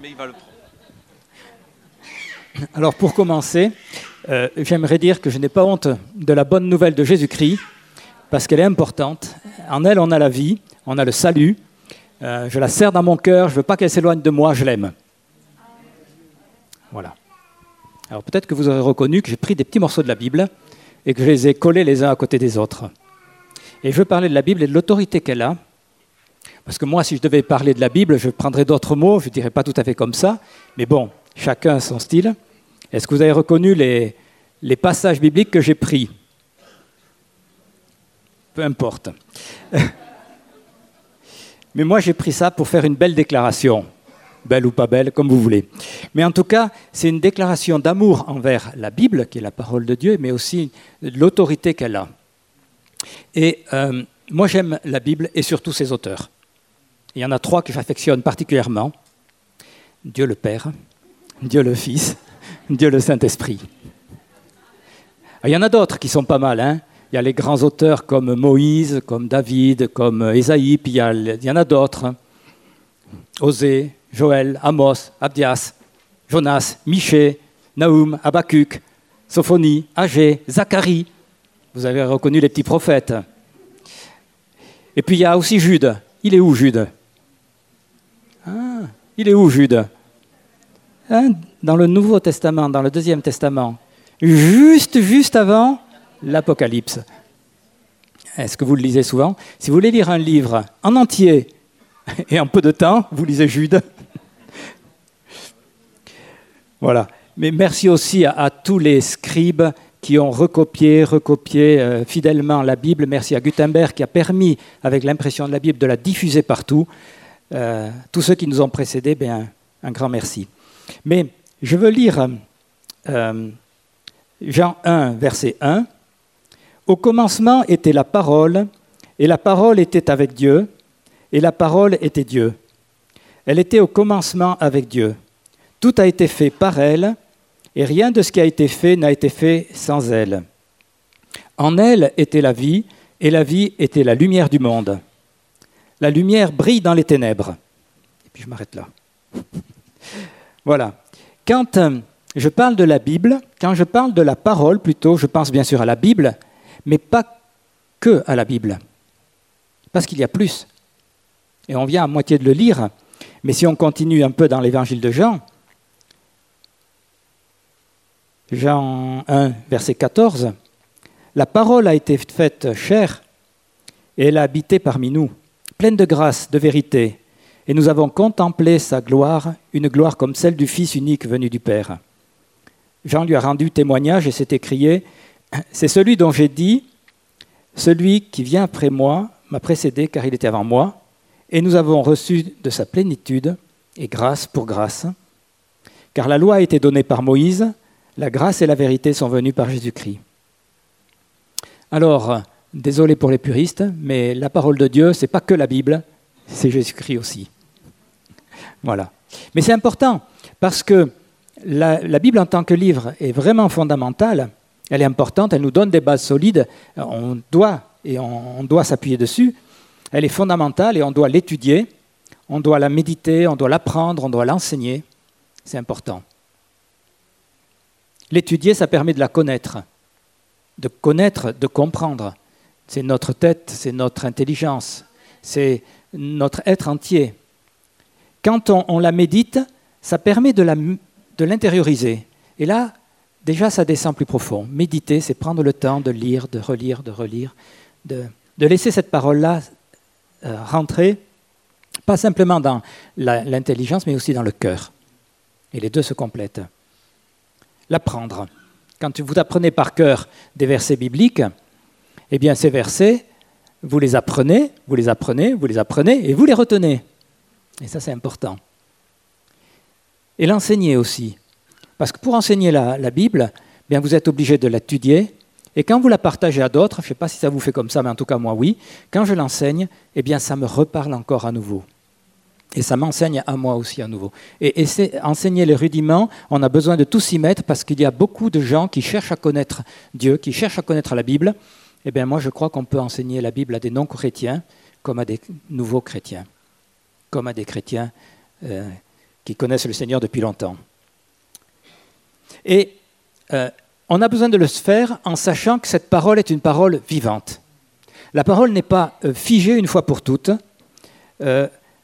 mais il va le prendre. Alors pour commencer, euh, j'aimerais dire que je n'ai pas honte de la bonne nouvelle de Jésus-Christ, parce qu'elle est importante. En elle, on a la vie, on a le salut. Euh, je la serre dans mon cœur, je ne veux pas qu'elle s'éloigne de moi, je l'aime. Voilà. Alors peut-être que vous aurez reconnu que j'ai pris des petits morceaux de la Bible et que je les ai collés les uns à côté des autres. Et je veux parler de la Bible et de l'autorité qu'elle a. Parce que moi, si je devais parler de la Bible, je prendrais d'autres mots, je ne dirais pas tout à fait comme ça. Mais bon, chacun a son style. Est-ce que vous avez reconnu les, passages bibliques que j'ai pris? Peu importe. Mais moi, j'ai pris ça pour faire une belle déclaration. Belle ou pas belle, comme vous voulez. Mais en tout cas, c'est une déclaration d'amour envers la Bible, qui est la parole de Dieu, mais aussi l'autorité qu'elle a. Et euh, moi, j'aime la Bible et surtout ses auteurs. Il y en a trois que j'affectionne particulièrement. Dieu le Père, Dieu le Fils Dieu le Saint-Esprit. Il y en a d'autres qui sont pas mal. Hein. il y a les grands auteurs comme Moïse, comme David, comme Ésaïe, puis il y, en a d'autres. Hein. Osée, Joël, Amos, Abdias, Jonas, Michée, Naoum, Habacuc, Sophonie, Agé, Zacharie. Vous avez reconnu les petits prophètes. Et puis il y a aussi Jude. Il est où Jude? ah, Il est où Jude hein dans le Nouveau Testament, dans le Deuxième Testament, juste, juste avant l'Apocalypse. Est-ce que vous le lisez souvent Si vous voulez lire un livre en entier et en peu de temps, vous lisez Jude. voilà. Mais merci aussi à, tous les scribes qui ont recopié, recopié euh, fidèlement la Bible. Merci à Gutenberg qui a permis, avec l'impression de la Bible, de la diffuser partout. Euh, tous ceux qui nous ont précédés, bien, un grand merci. Mais je veux lire euh, Jean 1, verset 1. Au commencement était la parole, et la parole était avec Dieu, et la parole était Dieu. Elle était au commencement avec Dieu. Tout a été fait par elle, et rien de ce qui a été fait n'a été fait sans elle. En elle était la vie, et la vie était la lumière du monde. La lumière brille dans les ténèbres. Et puis je m'arrête là. voilà. Quand euh, je parle de la Bible, quand je parle de la parole plutôt, je pense bien sûr à la Bible, mais pas que à la Bible. Parce qu'il y a plus. Et on vient à moitié de le lire, mais si on continue un peu dans l'évangile de Jean, Jean 1, verset 14, La parole a été faite chair et elle a habité parmi nous, pleine de grâce, de vérité et nous avons contemplé sa gloire, une gloire comme celle du Fils unique venu du Père. Jean lui a rendu témoignage et s'est écrié, C'est celui dont j'ai dit, celui qui vient après moi m'a précédé car il était avant moi, et nous avons reçu de sa plénitude, et grâce pour grâce, car la loi a été donnée par Moïse, la grâce et la vérité sont venues par Jésus-Christ. Alors, désolé pour les puristes, mais la parole de Dieu, ce n'est pas que la Bible, c'est Jésus-Christ aussi. Voilà. Mais c'est important parce que la, Bible en tant que livre est vraiment fondamentale. Elle est importante, elle nous donne des bases solides. On doit et on, doit s'appuyer dessus. Elle est fondamentale et on doit l'étudier, on doit la méditer, on doit l'apprendre, on doit l'enseigner. C'est important. L'étudier, ça permet de la connaître, de connaître, de comprendre. C'est notre tête, c'est notre intelligence, c'est notre être entier quand on, la médite, ça permet de l'intérioriser. Et là, déjà, ça descend plus profond. Méditer, c'est prendre le temps de lire, de relire, de relire, de, laisser cette parole-là euh, rentrer, pas simplement dans l'intelligence, mais aussi dans le cœur. Et les deux se complètent. L'apprendre. Quand vous apprenez par cœur des versets bibliques, eh bien ces versets, vous les apprenez, vous les apprenez, vous les apprenez, et vous les retenez. Et ça, c'est important. Et l'enseigner aussi. Parce que pour enseigner la, Bible, bien, vous êtes obligé de l'étudier. Et quand vous la partagez à d'autres, je ne sais pas si ça vous fait comme ça, mais en tout cas moi oui, quand je l'enseigne, eh bien ça me reparle encore à nouveau. Et ça m'enseigne à moi aussi à nouveau. Et, et enseigner les rudiments, on a besoin de tout s'y mettre parce qu'il y a beaucoup de gens qui cherchent à connaître Dieu, qui cherchent à connaître la Bible. Eh bien moi je crois qu'on peut enseigner la Bible à des non-chrétiens comme à des nouveaux chrétiens comme à des chrétiens euh, qui connaissent le Seigneur depuis longtemps. Et euh, on a besoin de le faire en sachant que cette parole est une parole vivante. La parole n'est pas euh, figée une fois pour toutes.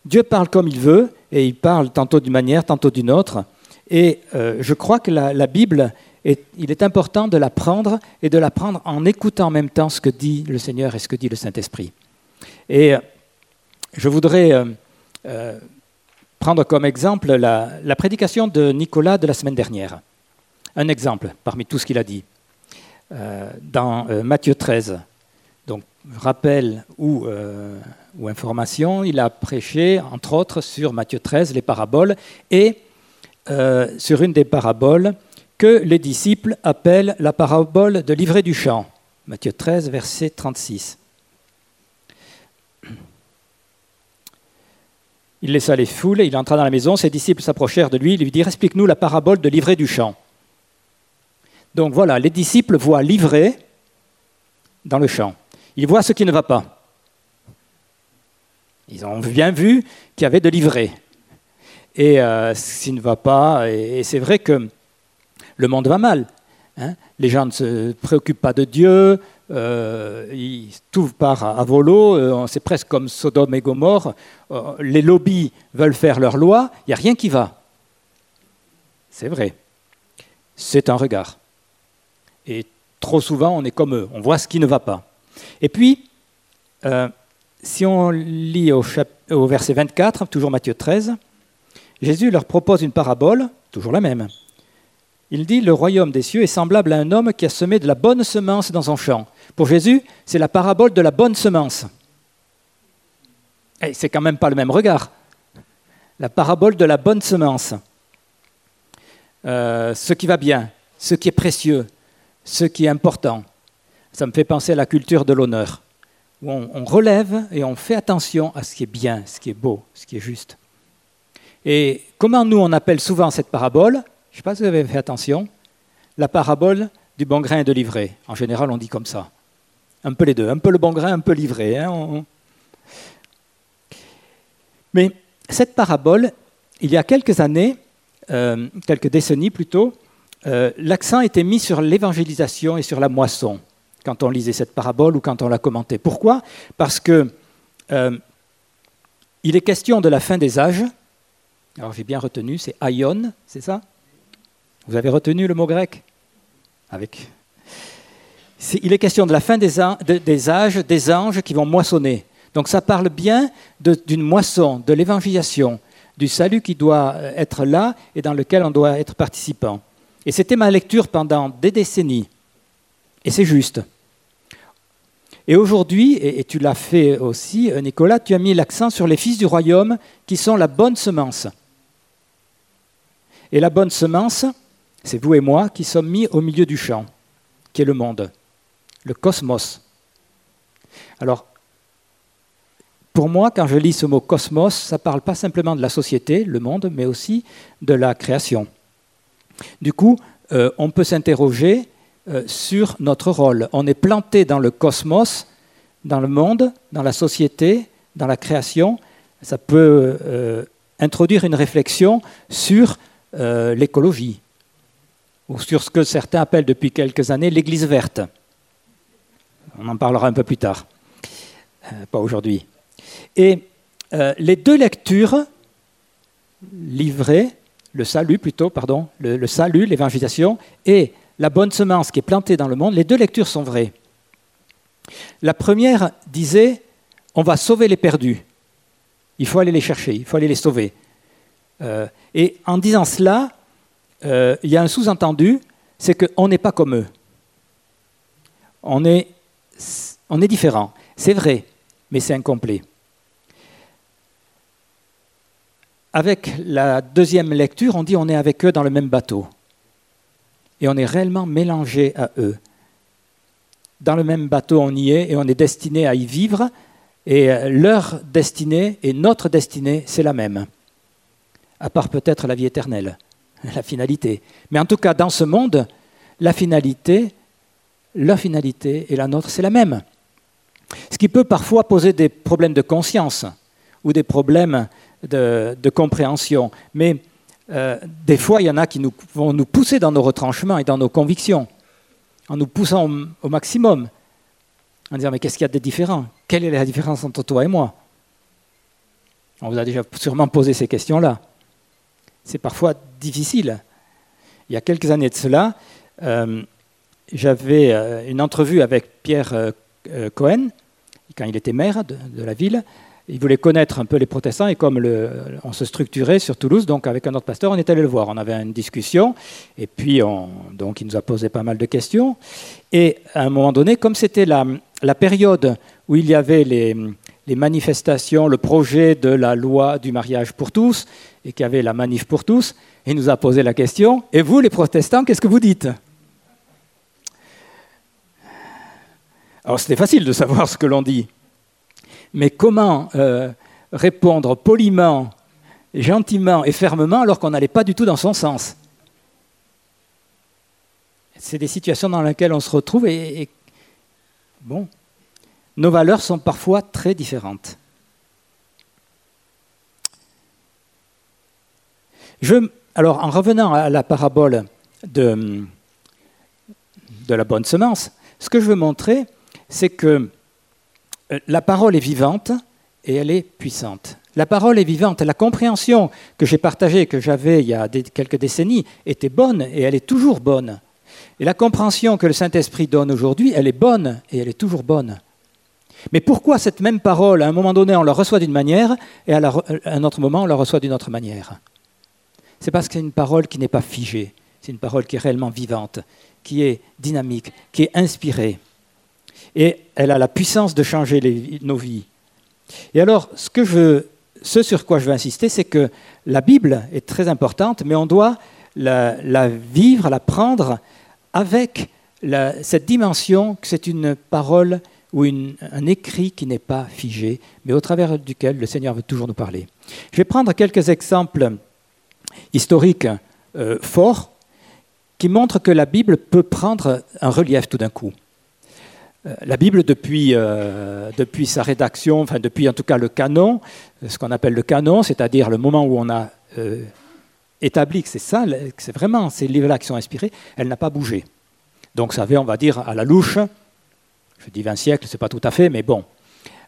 Dieu parle comme il veut, et il parle tantôt d'une manière, tantôt d'une autre. Et je crois que la, Bible, il est important de la prendre et de la prendre en écoutant en même temps ce que dit le Seigneur et ce que dit le Saint-Esprit. Et je voudrais prendre comme exemple la prédication de Nicolas de la semaine dernière. Un exemple parmi tout ce qu'il a dit. Euh, dans euh, Matthieu 13, donc rappel euh, ou, information, il a prêché, entre autres, sur Matthieu 13, les paraboles, et sur une des paraboles que les disciples appellent la parabole de livret du champ. Matthieu 13, verset 36. Il laissa les foules, il entra dans la maison, ses disciples s'approchèrent de lui, ils lui dirent Explique-nous la parabole de livret du champ. Donc voilà, les disciples voient livrer dans le champ. Ils voient ce qui ne va pas. Ils ont bien vu qu'il y avait de l'ivraie. Et euh, ce qui ne va pas, et, c'est vrai que le monde va mal. Hein. les gens ne se préoccupent pas de Dieu, euh, tout part à, volo, euh, c'est presque comme Sodome et Gomorre. Euh, les lobbies veulent faire leur loi, il n'y a rien qui va. C'est vrai. C'est un regard. Et trop souvent, on est comme eux, on voit ce qui ne va pas. Et puis, si on lit au, verset 24, toujours Matthieu 13, Jésus leur propose une parabole, toujours la même. Il dit, le royaume des cieux est semblable à un homme qui a semé de la bonne semence dans son champ. Pour Jésus, c'est la parabole de la bonne semence. Et c'est quand même pas le même regard. La parabole de la bonne semence. Euh, ce qui va bien, ce qui est précieux, ce qui est important. Ça me fait penser à la culture de l'honneur, où on, relève et on fait attention à ce qui est bien, ce qui est beau, ce qui est juste. Et comment nous, on appelle souvent cette parabole, je ne sais pas si vous avez fait attention, la parabole du bon grain et de l'ivraie. En général, on dit comme ça. Un peu les deux, un peu le bon grain, un peu l'ivraie. Hein, Mais cette parabole, il y a quelques années, euh, quelques décennies plutôt, euh, l'accent était mis sur l'évangélisation et sur la moisson quand on lisait cette parabole ou quand on la commentait. Pourquoi? Parce que euh, il est question de la fin des âges. Alors j'ai bien retenu, c'est aion, c'est ça? Vous avez retenu le mot grec Avec. il est question de la fin des, âges, des anges qui vont moissonner. Donc ça parle bien d'une moisson, de l'évangélisation, du salut qui doit être là et dans lequel on doit être participant. Et c'était ma lecture pendant des décennies. Et c'est juste. Et aujourd'hui, et, tu l'as fait aussi, euh, Nicolas, tu as mis l'accent sur les fils du royaume qui sont la bonne semence. Et la bonne semence, c'est vous et moi qui sommes mis au milieu du champ, qui est le monde, le cosmos. Alors, pour moi, quand je lis ce mot cosmos, ça ne parle pas simplement de la société, le monde, mais aussi de la création. Du coup, euh, on peut s'interroger euh, sur notre rôle. On est planté dans le cosmos, dans le monde, dans la société, dans la création. Ça peut euh, introduire une réflexion sur l'écologie, ou sur ce que certains appellent depuis quelques années l'Église verte. On en parlera un peu plus tard, pas aujourd'hui. Et les deux lectures livrées le salut plutôt, pardon, le, salut, l'évangélisation, et la bonne semence qui est plantée dans le monde, les deux lectures sont vraies. La première disait, on va sauver les perdus. Il faut aller les chercher, il faut aller les sauver. Euh, et en disant cela, euh, il y a un sous-entendu, c'est qu'on n'est pas comme eux. On est, on est différent. C'est vrai, mais c'est incomplet. avec la deuxième lecture, on dit on est avec eux dans le même bateau. Et on est réellement mélangé à eux. Dans le même bateau, on y est et on est destiné à y vivre. Et leur destinée et notre destinée, c'est la même. À part peut-être la vie éternelle, la finalité. Mais en tout cas, dans ce monde, la finalité, leur finalité et la nôtre, c'est la même. Ce qui peut parfois poser des problèmes de conscience ou des problèmes de, compréhension. Mais euh, des fois, il y en a qui nous, vont nous pousser dans nos retranchements et dans nos convictions, en nous poussant au, maximum, en disant mais qu'est-ce qu'il y a de différent? Quelle est la différence entre toi et moi? On vous a déjà sûrement posé ces questions-là. C'est parfois difficile. Il y a quelques années de cela, euh, j'avais euh, une entrevue avec Pierre Cohen, quand il était maire de la ville, il voulait connaître un peu les protestants et comme on se structurait sur Toulouse, donc avec un autre pasteur, on est allé le voir. On avait une discussion et puis on, donc il nous a posé pas mal de questions. Et à un moment donné, comme c'était la, période où il y avait les, les, manifestations, le projet de la loi du mariage pour tous et qu'il y avait la manif pour tous, il nous a posé la question Et vous, les protestants, qu'est-ce que vous dites? Alors c'était facile de savoir ce que l'on dit. Mais comment euh, répondre poliment, gentiment et fermement alors qu'on n'allait pas du tout dans son sens? C'est des situations dans lesquelles on se retrouve et, bon, nos valeurs sont parfois très différentes. alors, en revenant à la parabole de, de la bonne semence, ce que je veux montrer, c'est que euh, la parole est vivante et elle est puissante. La parole est vivante. La compréhension que j'ai partagée, que j'avais il y a quelques décennies, était bonne et elle est toujours bonne. Et la compréhension que le Saint-Esprit donne aujourd'hui, elle est bonne et elle est toujours bonne. Mais pourquoi cette même parole, à un moment donné, on la reçoit d'une manière et à, un autre moment, on la reçoit d'une autre manière? C'est parce que c'est une parole qui n'est pas figée, c'est une parole qui est réellement vivante, qui est dynamique, qui est inspirée. Et elle a la puissance de changer nos vies. Et alors, ce sur quoi je veux insister, c'est que la Bible est très importante, mais on doit la, vivre, la prendre avec cette dimension que c'est une parole ou un écrit qui n'est pas figé, mais au travers duquel le Seigneur veut toujours nous parler. Je vais prendre quelques exemples historiques euh, forts qui montrent que la Bible peut prendre un relief tout d'un coup. Euh, la Bible, depuis, euh, depuis, sa rédaction, enfin depuis en tout cas le canon, ce qu'on appelle le canon, c'est-à-dire le moment où on a établi que c'est ça, que c'est vraiment ces livres-là qui sont inspirés, elle n'a pas bougé. Donc ça fait, on va dire, à la louche, je dis 20 siècles, c'est pas tout à fait, mais bon,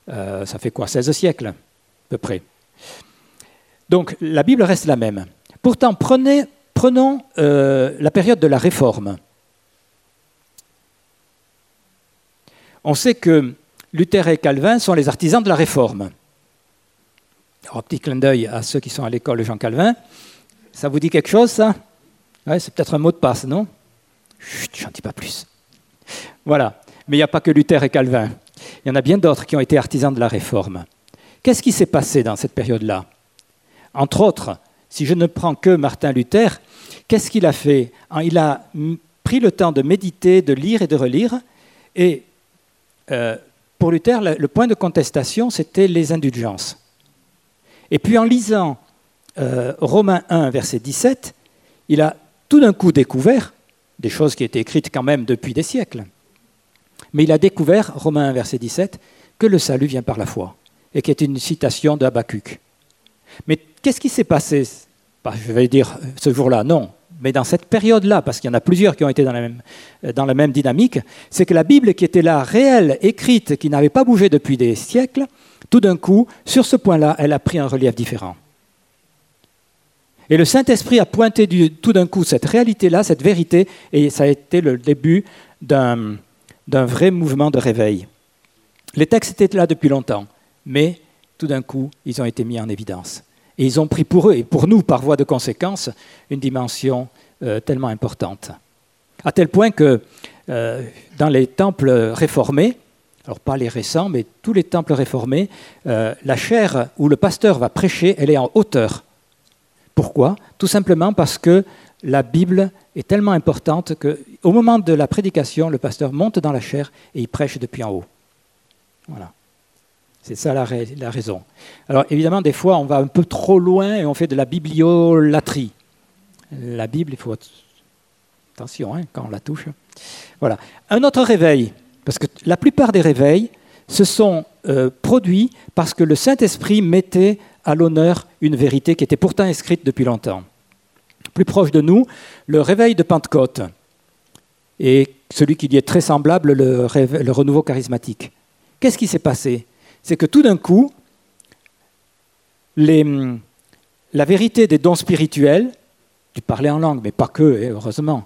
ça fait quoi 16 siècles, à peu près. Donc la Bible reste la même. Pourtant, prenons la période de la Réforme. on sait que Luther et Calvin sont les artisans de la réforme. Alors, petit clin d'œil à ceux qui sont à l'école Jean Calvin. Ça vous dit quelque chose, ça? Ouais, C'est peut-être un mot de passe, non? Chut, j'en dis pas plus. Voilà. Mais il n'y a pas que Luther et Calvin. Il y en a bien d'autres qui ont été artisans de la réforme. Qu'est-ce qui s'est passé dans cette période-là? Entre autres, si je ne prends que Martin Luther, qu'est-ce qu'il a fait? Il a pris le temps de méditer, de lire et de relire, et euh, pour Luther, le point de contestation, c'était les indulgences. Et puis en lisant euh, Romains 1, verset 17, il a tout d'un coup découvert, des choses qui étaient écrites quand même depuis des siècles, mais il a découvert, Romains 1, verset 17, que le salut vient par la foi, et qui est une citation de Mais qu'est-ce qui s'est passé? Je vais dire ce jour-là, non. Mais dans cette période-là, parce qu'il y en a plusieurs qui ont été dans la même, euh, dans la même dynamique, c'est que la Bible qui était là, réelle, écrite, qui n'avait pas bougé depuis des siècles, tout d'un coup, sur ce point-là, elle a pris un relief différent. Et le Saint-Esprit a pointé tout d'un coup cette réalité-là, cette vérité, et ça a été le début d'un vrai mouvement de réveil. Les textes étaient là depuis longtemps, mais tout d'un coup, ils ont été mis en évidence. Et ils ont pris pour eux, et pour nous, par voie de conséquence, une dimension euh, tellement importante. À tel point que euh, dans les temples réformés, alors pas les récents, mais tous les temples réformés, euh, la chaire où le pasteur va prêcher, elle est en hauteur. Pourquoi? Tout simplement parce que la Bible est tellement importante qu'au moment de la prédication, le pasteur monte dans la chaire et il prêche depuis en haut. Voilà. C'est ça la, raison. Alors évidemment, des fois, on va un peu trop loin et on fait de la bibliolatrie. La Bible, il faut attention hein, quand on la touche. Voilà. Un autre réveil, parce que la plupart des réveils se sont euh, produits parce que le Saint-Esprit mettait à l'honneur une vérité qui était pourtant inscrite depuis longtemps. Plus proche de nous, le réveil de Pentecôte et celui qui y est très semblable, le, renouveau charismatique. Qu'est-ce qui s'est passé? C'est que tout d'un coup, la vérité des dons spirituels, du parler en langue, mais pas que, hein, heureusement,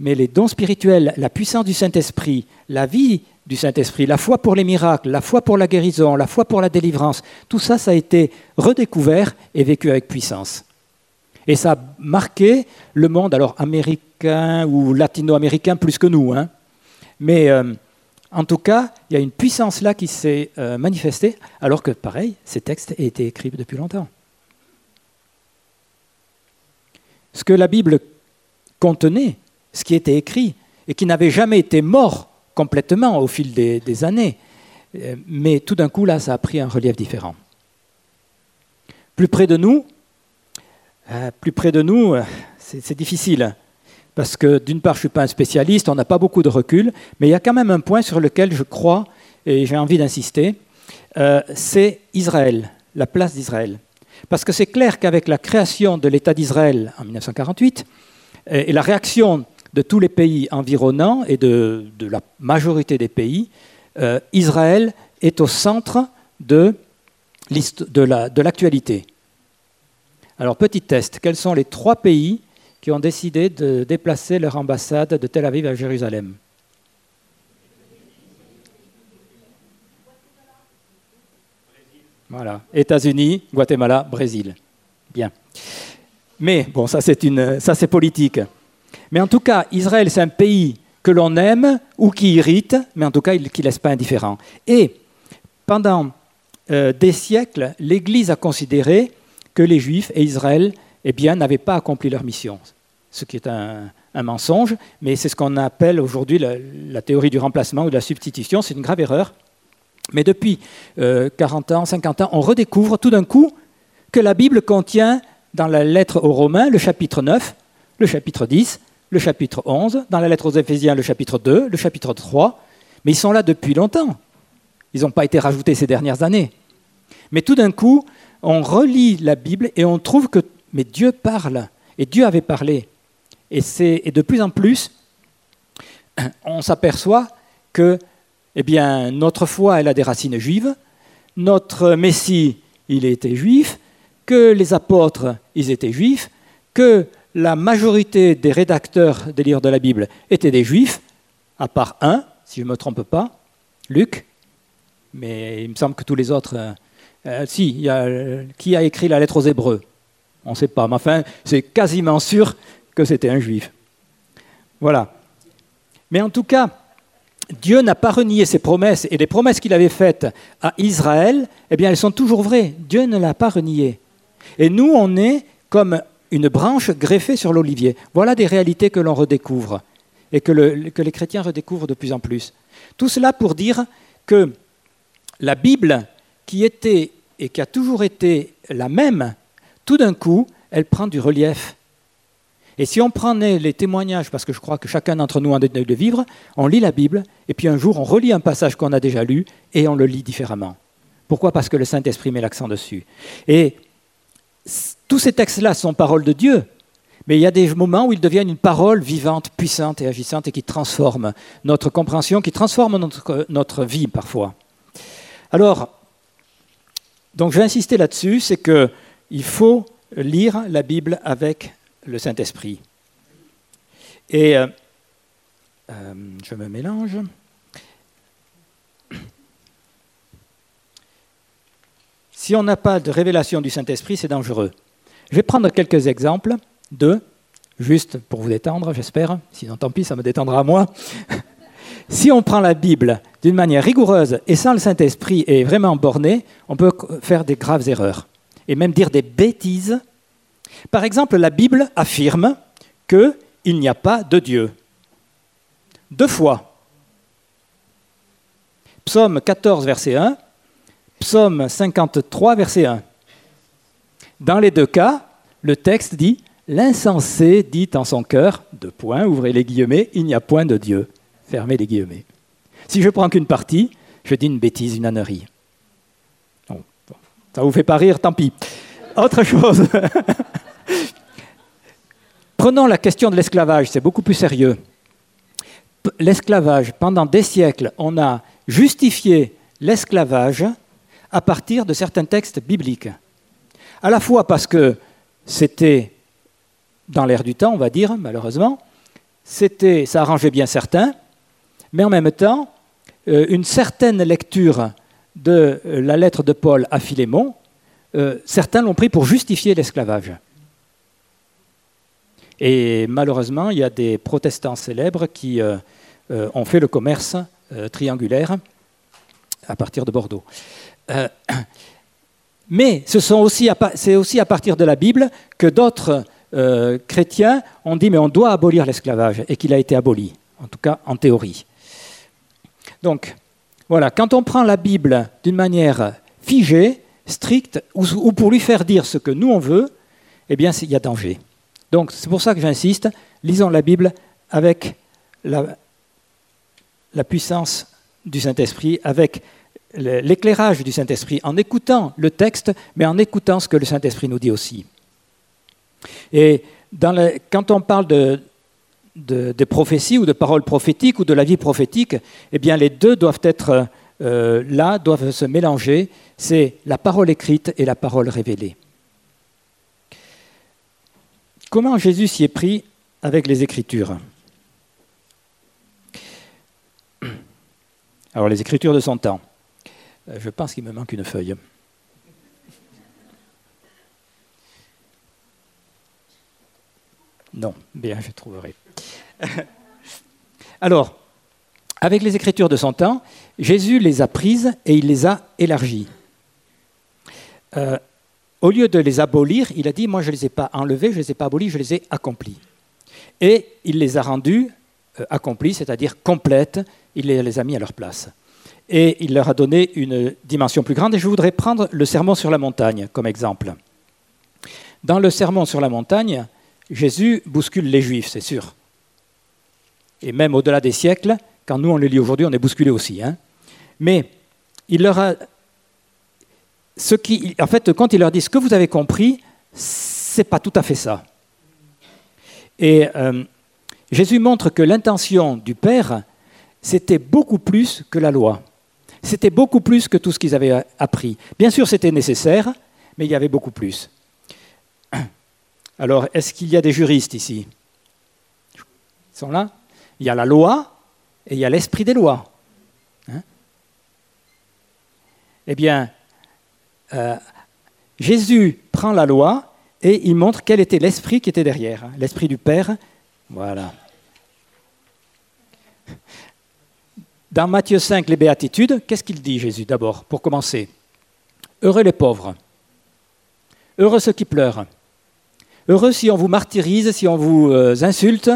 mais les dons spirituels, la puissance du Saint-Esprit, la vie du Saint-Esprit, la foi pour les miracles, la foi pour la guérison, la foi pour la délivrance, tout ça, ça a été redécouvert et vécu avec puissance. Et ça a marqué le monde, alors américain ou latino-américain plus que nous. Hein. Mais euh, en tout cas, il y a une puissance là qui s'est euh, manifestée, alors que, pareil, ces textes étaient écrits depuis longtemps. Ce que la Bible contenait, ce qui était écrit, et qui n'avait jamais été mort complètement au fil des années, euh, mais tout d'un coup, là, ça a pris un relief différent. Plus près de nous, euh, plus près de nous, euh, c'est difficile. Parce que d'une part, je ne suis pas un spécialiste, on n'a pas beaucoup de recul, mais il y a quand même un point sur lequel je crois et j'ai envie d'insister, euh, c'est Israël, la place d'Israël. Parce que c'est clair qu'avec la création de l'État d'Israël en 1948 et, la réaction de tous les pays environnants et de, la majorité des pays, Israël est au centre de, de l'actualité. Alors, petit test, quels sont les trois pays qui ont décidé de déplacer leur ambassade de Tel Aviv à Jérusalem? Voilà, États-Unis, Guatemala, Brésil. Bien. Mais bon, ça c'est une, ça c'est politique. Mais en tout cas, Israël c'est un pays que l'on aime ou qui irrite, mais en tout cas qui ne laisse pas indifférent. Et pendant euh, des siècles, l'Église a considéré que les Juifs et Israël eh bien, n'avaient pas accompli leur mission. Ce qui est un, mensonge, mais c'est ce qu'on appelle aujourd'hui la, théorie du remplacement ou de la substitution. C'est une grave erreur. Mais depuis 40 euh, ans, 50 ans, on redécouvre tout d'un coup que la Bible contient dans la lettre aux Romains le chapitre 9, le chapitre 10, le chapitre 11, dans la lettre aux Éphésiens le chapitre 2, le chapitre 3, mais ils sont là depuis longtemps. Ils n'ont pas été rajoutés ces dernières années. Mais tout d'un coup, on relit la Bible et on trouve que mais Dieu parle, et Dieu avait parlé. Et, et de plus en plus, on s'aperçoit que eh bien, notre foi, elle a des racines juives, notre Messie, il était juif, que les apôtres, ils étaient juifs, que la majorité des rédacteurs des livres de la Bible étaient des juifs, à part un, si je ne me trompe pas, Luc, mais il me semble que tous les autres euh, euh, si, a, qui a écrit la lettre aux Hébreux? On ne sait pas, mais enfin, c'est quasiment sûr que c'était un juif. Voilà. Mais en tout cas, Dieu n'a pas renié ses promesses, et les promesses qu'il avait faites à Israël, eh bien, elles sont toujours vraies. Dieu ne l'a pas renié. Et nous, on est comme une branche greffée sur l'olivier. Voilà des réalités que l'on redécouvre, et que les chrétiens redécouvrent de plus en plus. Tout cela pour dire que la Bible qui était et qui a toujours été la même, tout d'un coup, elle prend du relief. Et si on prenait les témoignages, parce que je crois que chacun d'entre nous a de vivre, on lit la Bible, et puis un jour on relit un passage qu'on a déjà lu, et on le lit différemment. Pourquoi? Parce que le Saint-Esprit met l'accent dessus. Et tous ces textes-là sont paroles de Dieu, mais il y a des moments où ils deviennent une parole vivante, puissante et agissante, et qui transforme notre compréhension, qui transforme notre, notre vie parfois. Alors, donc je vais insister là-dessus, c'est qu'il faut lire la Bible avec le Saint-Esprit. Et euh, euh, je me mélange. Si on n'a pas de révélation du Saint-Esprit, c'est dangereux. Je vais prendre quelques exemples de, juste pour vous détendre, j'espère, sinon tant pis, ça me détendra à moi. Si on prend la Bible d'une manière rigoureuse et sans le Saint-Esprit et vraiment borné, on peut faire des graves erreurs et même dire des bêtises. Par exemple, la Bible affirme qu'il n'y a pas de Dieu. Deux fois. Psaume 14, verset 1, Psaume 53, verset 1. Dans les deux cas, le texte dit L'insensé dit en son cœur, deux points, ouvrez les guillemets, il n'y a point de Dieu. Fermez les guillemets. Si je prends qu'une partie, je dis une bêtise, une ânerie. Ça ça vous fait pas rire, tant pis. Autre chose. Prenons la question de l'esclavage, c'est beaucoup plus sérieux. L'esclavage, pendant des siècles, on a justifié l'esclavage à partir de certains textes bibliques. À la fois parce que c'était dans l'air du temps, on va dire, malheureusement, ça arrangeait bien certains, mais en même temps, euh, une certaine lecture de euh, la lettre de Paul à Philémon, euh, certains l'ont pris pour justifier l'esclavage. Et malheureusement, il y a des protestants célèbres qui ont fait le commerce triangulaire à partir de Bordeaux. mais c'est aussi, aussi, à partir de la Bible que d'autres chrétiens ont dit mais on doit abolir l'esclavage et qu'il a été aboli, en tout cas en théorie. Donc, voilà, quand on prend la Bible d'une manière figée, stricte, ou, pour lui faire dire ce que nous on veut, eh bien, il y a danger. Donc, c'est pour ça que j'insiste, lisons la Bible avec la, puissance du Saint-Esprit, avec l'éclairage du Saint-Esprit, en écoutant le texte, mais en écoutant ce que le Saint-Esprit nous dit aussi. Et quand on parle de, de, prophéties ou de paroles prophétiques ou de la vie prophétique, eh bien les deux doivent être euh, là, doivent se mélanger. C'est la parole écrite et la parole révélée. Comment Jésus s'y est pris avec les Écritures? Alors les Écritures de son temps. Euh, je pense qu'il me manque une feuille. Non, bien, je trouverai. Alors, avec les Écritures de son temps, Jésus les a prises et il les a élargies. Euh, au lieu de les abolir, il a dit, moi je ne les ai pas enlevées, je ne les ai pas abolies, je les ai accomplies. Et il les a rendues euh, accomplies, c'est-à-dire complètes, il les a mis à leur place. Et il leur a donné une dimension plus grande. Et je voudrais prendre le sermon sur la montagne comme exemple. Dans le sermon sur la montagne, Jésus bouscule les Juifs, c'est sûr. Et même au-delà des siècles, quand nous on le lit aujourd'hui, on est bousculé aussi. Hein. Mais il leur a. En fait, quand il leur dit ce que vous avez compris, c'est pas tout à fait ça. Et euh, Jésus montre que l'intention du Père, c'était beaucoup plus que la loi. C'était beaucoup plus que tout ce qu'ils avaient appris. Bien sûr, c'était nécessaire, mais il y avait beaucoup plus. Alors, est-ce qu'il y a des juristes ici? Ils sont là Il y a la loi et il y a l'esprit des lois. Hein eh bien, euh, Jésus prend la loi et il montre quel était l'esprit qui était derrière, hein. l'esprit du Père. Voilà. Dans Matthieu 5, les béatitudes, qu'est-ce qu'il dit Jésus d'abord, pour commencer? Heureux les pauvres, heureux ceux qui pleurent, Heureux si on vous martyrise, si on vous euh, insulte.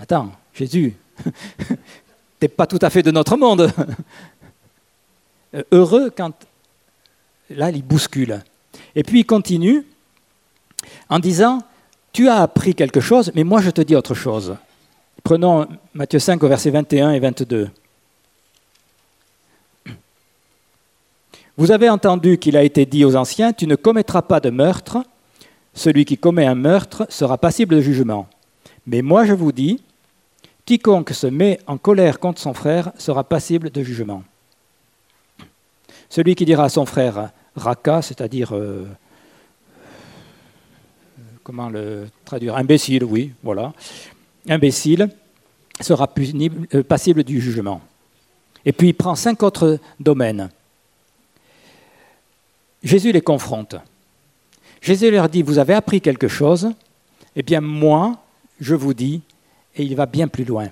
Attends, Jésus, t'es pas tout à fait de notre monde. Euh, heureux quand. Là, il bouscule. Et puis il continue en disant Tu as appris quelque chose, mais moi je te dis autre chose. Prenons Matthieu 5 au verset 21 et 22. Vous avez entendu qu'il a été dit aux anciens Tu ne commettras pas de meurtre celui qui commet un meurtre sera passible de jugement. Mais moi je vous dis, quiconque se met en colère contre son frère sera passible de jugement. Celui qui dira à son frère raka, c'est-à-dire euh, comment le traduire Imbécile, oui, voilà. Imbécile sera euh, passible du jugement. Et puis il prend cinq autres domaines. Jésus les confronte. Jésus leur dit, vous avez appris quelque chose, eh bien moi, je vous dis, et il va bien plus loin.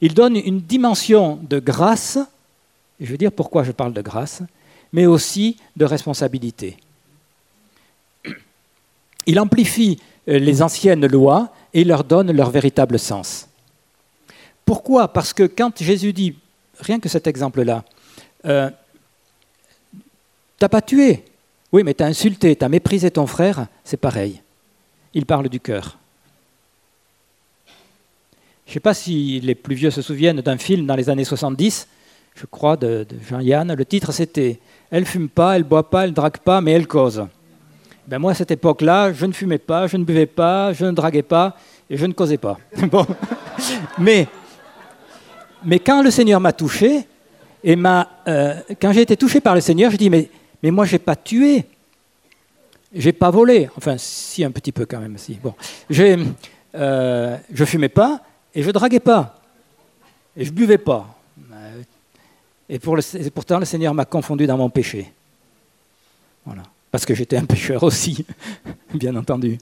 Il donne une dimension de grâce, je veux dire pourquoi je parle de grâce, mais aussi de responsabilité. Il amplifie euh, les anciennes lois et leur donne leur véritable sens. Pourquoi? Parce que quand Jésus dit, rien que cet exemple-là, euh, t'as pas tué, oui, mais tu as insulté, tu as méprisé ton frère, c'est pareil. Il parle du cœur. Je ne sais pas si les plus vieux se souviennent d'un film dans les années 70, je crois, de, Jean-Yann. Le titre c'était Elle fume pas, elle boit pas, elle drague pas, mais elle cause. Ben moi, à cette époque-là, je ne fumais pas, je ne buvais pas, je ne draguais pas et je ne causais pas. mais, mais quand le Seigneur m'a touché, et m'a, euh, quand j'ai été touché par le Seigneur, je dis mais, mais moi, je n'ai pas tué. J'ai pas volé. Enfin, si, un petit peu quand même. Si. Bon. Euh, je fumais pas et je draguais pas. Et je buvais pas. Et, pour le, pourtant, le Seigneur m'a confondu dans mon péché. Voilà. Parce que j'étais un pécheur aussi, bien entendu.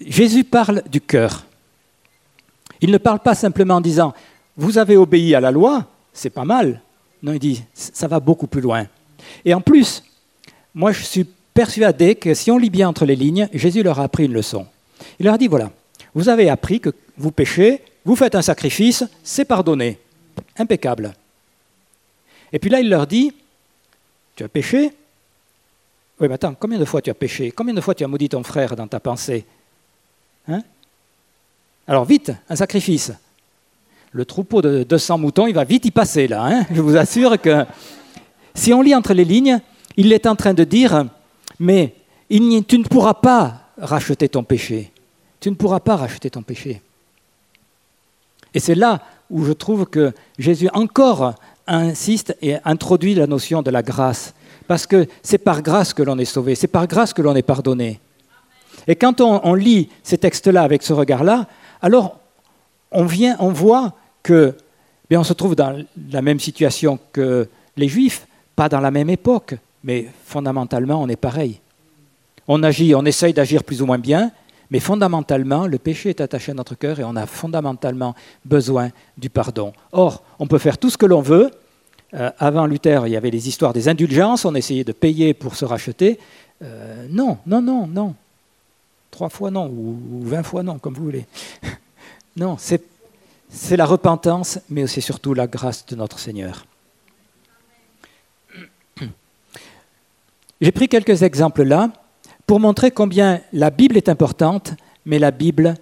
Jésus parle du cœur. Il ne parle pas simplement en disant Vous avez obéi à la loi, c'est pas mal. Non, il dit Ça va beaucoup plus loin. Et en plus, moi je suis persuadé que si on lit bien entre les lignes, Jésus leur a appris une leçon. Il leur a dit Voilà, vous avez appris que vous péchez, vous faites un sacrifice, c'est pardonné. Impeccable. Et puis là, il leur dit Tu as péché Oui, mais attends, combien de fois tu as péché? Combien de fois tu as maudit ton frère dans ta pensée? Hein? Alors vite, un sacrifice. Le troupeau de 200 moutons, il va vite y passer là. Hein Je vous assure que si on lit entre les lignes, il est en train de dire Mais tu ne pourras pas racheter ton péché. Tu ne pourras pas racheter ton péché. Et c'est là où je trouve que Jésus encore insiste et introduit la notion de la grâce. Parce que c'est par grâce que l'on est sauvé, c'est par grâce que l'on est pardonné. Et quand on, lit ces textes-là avec ce regard-là, alors on, vient, on voit que bien, on se trouve dans la même situation que les Juifs, pas dans la même époque, mais fondamentalement on est pareil. On agit, on essaye d'agir plus ou moins bien, mais fondamentalement, le péché est attaché à notre cœur et on a fondamentalement besoin du pardon. Or, on peut faire tout ce que l'on veut. Euh, avant Luther, il y avait les histoires des indulgences, on essayait de payer pour se racheter. Euh, non, non, non, non. Trois fois non, ou, vingt fois non, comme vous voulez. non, c'est la repentance, mais c'est surtout la grâce de notre Seigneur. J'ai pris quelques exemples là pour montrer combien la Bible est importante, mais la Bible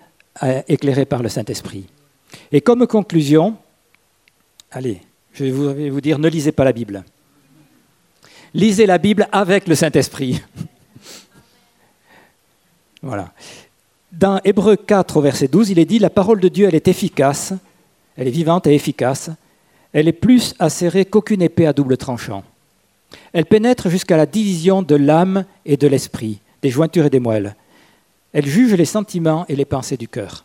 éclairée par le Saint-Esprit. Et comme conclusion, allez, je vais vous dire, ne lisez pas la Bible. Lisez la Bible avec le Saint-Esprit. voilà. Dans Hébreu 4, au verset 12, il est dit, la parole de Dieu, elle est efficace, elle est vivante et efficace, elle est plus acérée qu'aucune épée à double tranchant. Elle pénètre jusqu'à la division de l'âme et de l'esprit, des jointures et des moelles. Elle juge les sentiments et les pensées du cœur.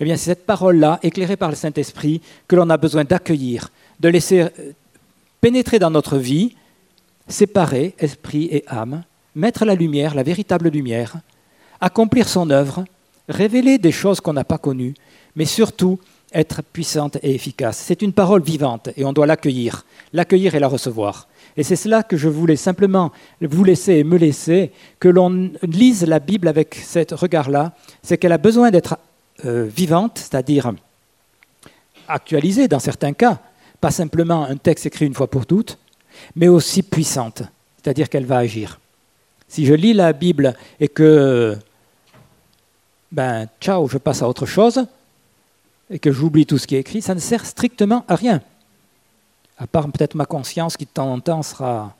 Eh bien, c'est cette parole-là, éclairée par le Saint-Esprit, que l'on a besoin d'accueillir, de laisser euh, pénétrer dans notre vie, séparer esprit et âme, mettre la lumière, la véritable lumière, accomplir son œuvre, révéler des choses qu'on n'a pas connues, mais surtout être puissante et efficace. C'est une parole vivante et on doit l'accueillir, l'accueillir et la recevoir. Et c'est cela que je voulais simplement vous laisser et me laisser, que l'on lise la Bible avec ce regard-là, c'est qu'elle a besoin d'être euh, vivante, c'est-à-dire actualisée dans certains cas, pas simplement un texte écrit une fois pour toutes, mais aussi puissante, c'est-à-dire qu'elle va agir. Si je lis la Bible et que, ben, ciao, je passe à autre chose, et que j'oublie tout ce qui est écrit, ça ne sert strictement à rien à part peut-être ma conscience qui de temps en temps sera...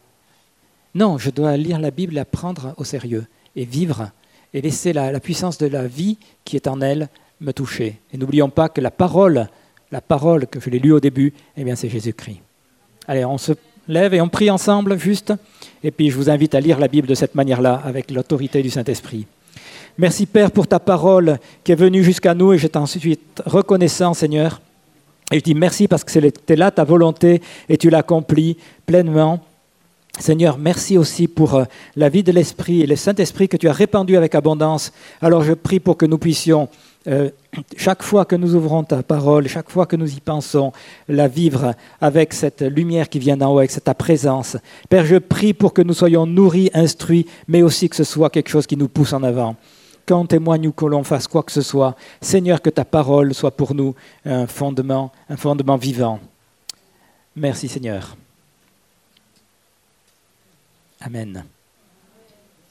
Non, je dois lire la Bible, la prendre au sérieux et vivre et laisser la, puissance de la vie qui est en elle me toucher. Et n'oublions pas que la parole, la parole que je l'ai lue au début, eh bien c'est Jésus-Christ. Allez, on se lève et on prie ensemble juste, et puis je vous invite à lire la Bible de cette manière-là, avec l'autorité du Saint-Esprit. Merci Père pour ta parole qui est venue jusqu'à nous, et je t'en suis reconnaissant Seigneur. Et je dis merci parce que c'était là ta volonté et tu l'accomplis pleinement. Seigneur, merci aussi pour euh, la vie de l'Esprit et le Saint-Esprit que tu as répandu avec abondance. Alors je prie pour que nous puissions, euh, chaque fois que nous ouvrons ta parole, chaque fois que nous y pensons, la vivre avec cette lumière qui vient d'en haut, avec ta présence. Père, je prie pour que nous soyons nourris, instruits, mais aussi que ce soit quelque chose qui nous pousse en avant qu'on témoigne ou que l'on fasse quoi que ce soit. Seigneur, que ta parole soit pour nous un fondement, un fondement vivant. Merci Seigneur. Amen.